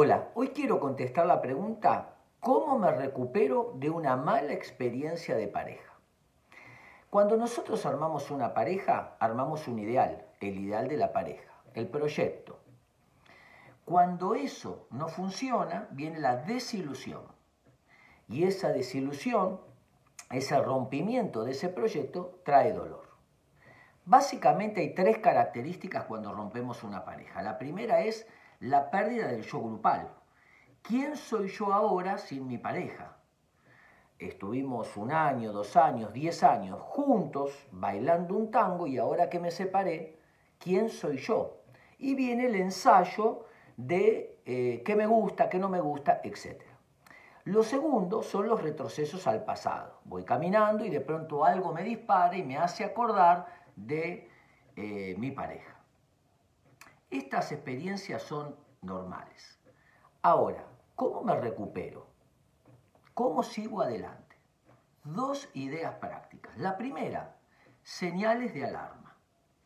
Hola, hoy quiero contestar la pregunta, ¿cómo me recupero de una mala experiencia de pareja? Cuando nosotros armamos una pareja, armamos un ideal, el ideal de la pareja, el proyecto. Cuando eso no funciona, viene la desilusión. Y esa desilusión, ese rompimiento de ese proyecto, trae dolor. Básicamente hay tres características cuando rompemos una pareja. La primera es la pérdida del yo grupal. ¿Quién soy yo ahora sin mi pareja? Estuvimos un año, dos años, diez años juntos bailando un tango y ahora que me separé, ¿quién soy yo? Y viene el ensayo de eh, qué me gusta, qué no me gusta, etc. Lo segundo son los retrocesos al pasado. Voy caminando y de pronto algo me dispara y me hace acordar de eh, mi pareja. Estas experiencias son normales. Ahora, ¿cómo me recupero? ¿Cómo sigo adelante? Dos ideas prácticas. La primera, señales de alarma.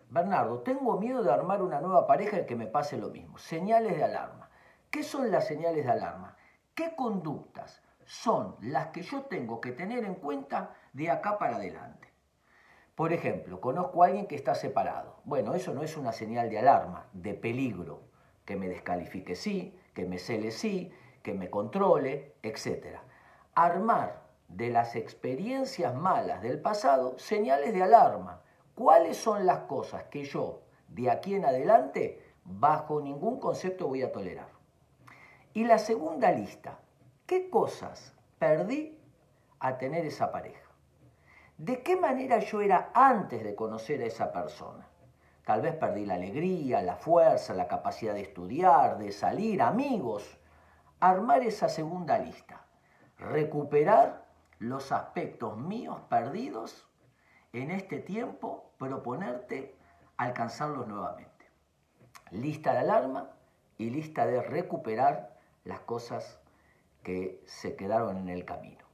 Bernardo, tengo miedo de armar una nueva pareja y que me pase lo mismo. Señales de alarma. ¿Qué son las señales de alarma? ¿Qué conductas son las que yo tengo que tener en cuenta de acá para adelante? Por ejemplo, conozco a alguien que está separado. Bueno, eso no es una señal de alarma, de peligro, que me descalifique sí, que me cele sí, que me controle, etc. Armar de las experiencias malas del pasado señales de alarma. ¿Cuáles son las cosas que yo, de aquí en adelante, bajo ningún concepto voy a tolerar? Y la segunda lista, ¿qué cosas perdí a tener esa pareja? De qué manera yo era antes de conocer a esa persona. Tal vez perdí la alegría, la fuerza, la capacidad de estudiar, de salir, amigos. Armar esa segunda lista. Recuperar los aspectos míos perdidos en este tiempo, proponerte alcanzarlos nuevamente. Lista de alarma y lista de recuperar las cosas que se quedaron en el camino.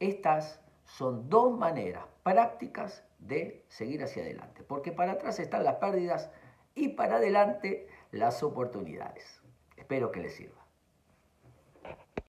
Estas son dos maneras prácticas de seguir hacia adelante, porque para atrás están las pérdidas y para adelante las oportunidades. Espero que les sirva.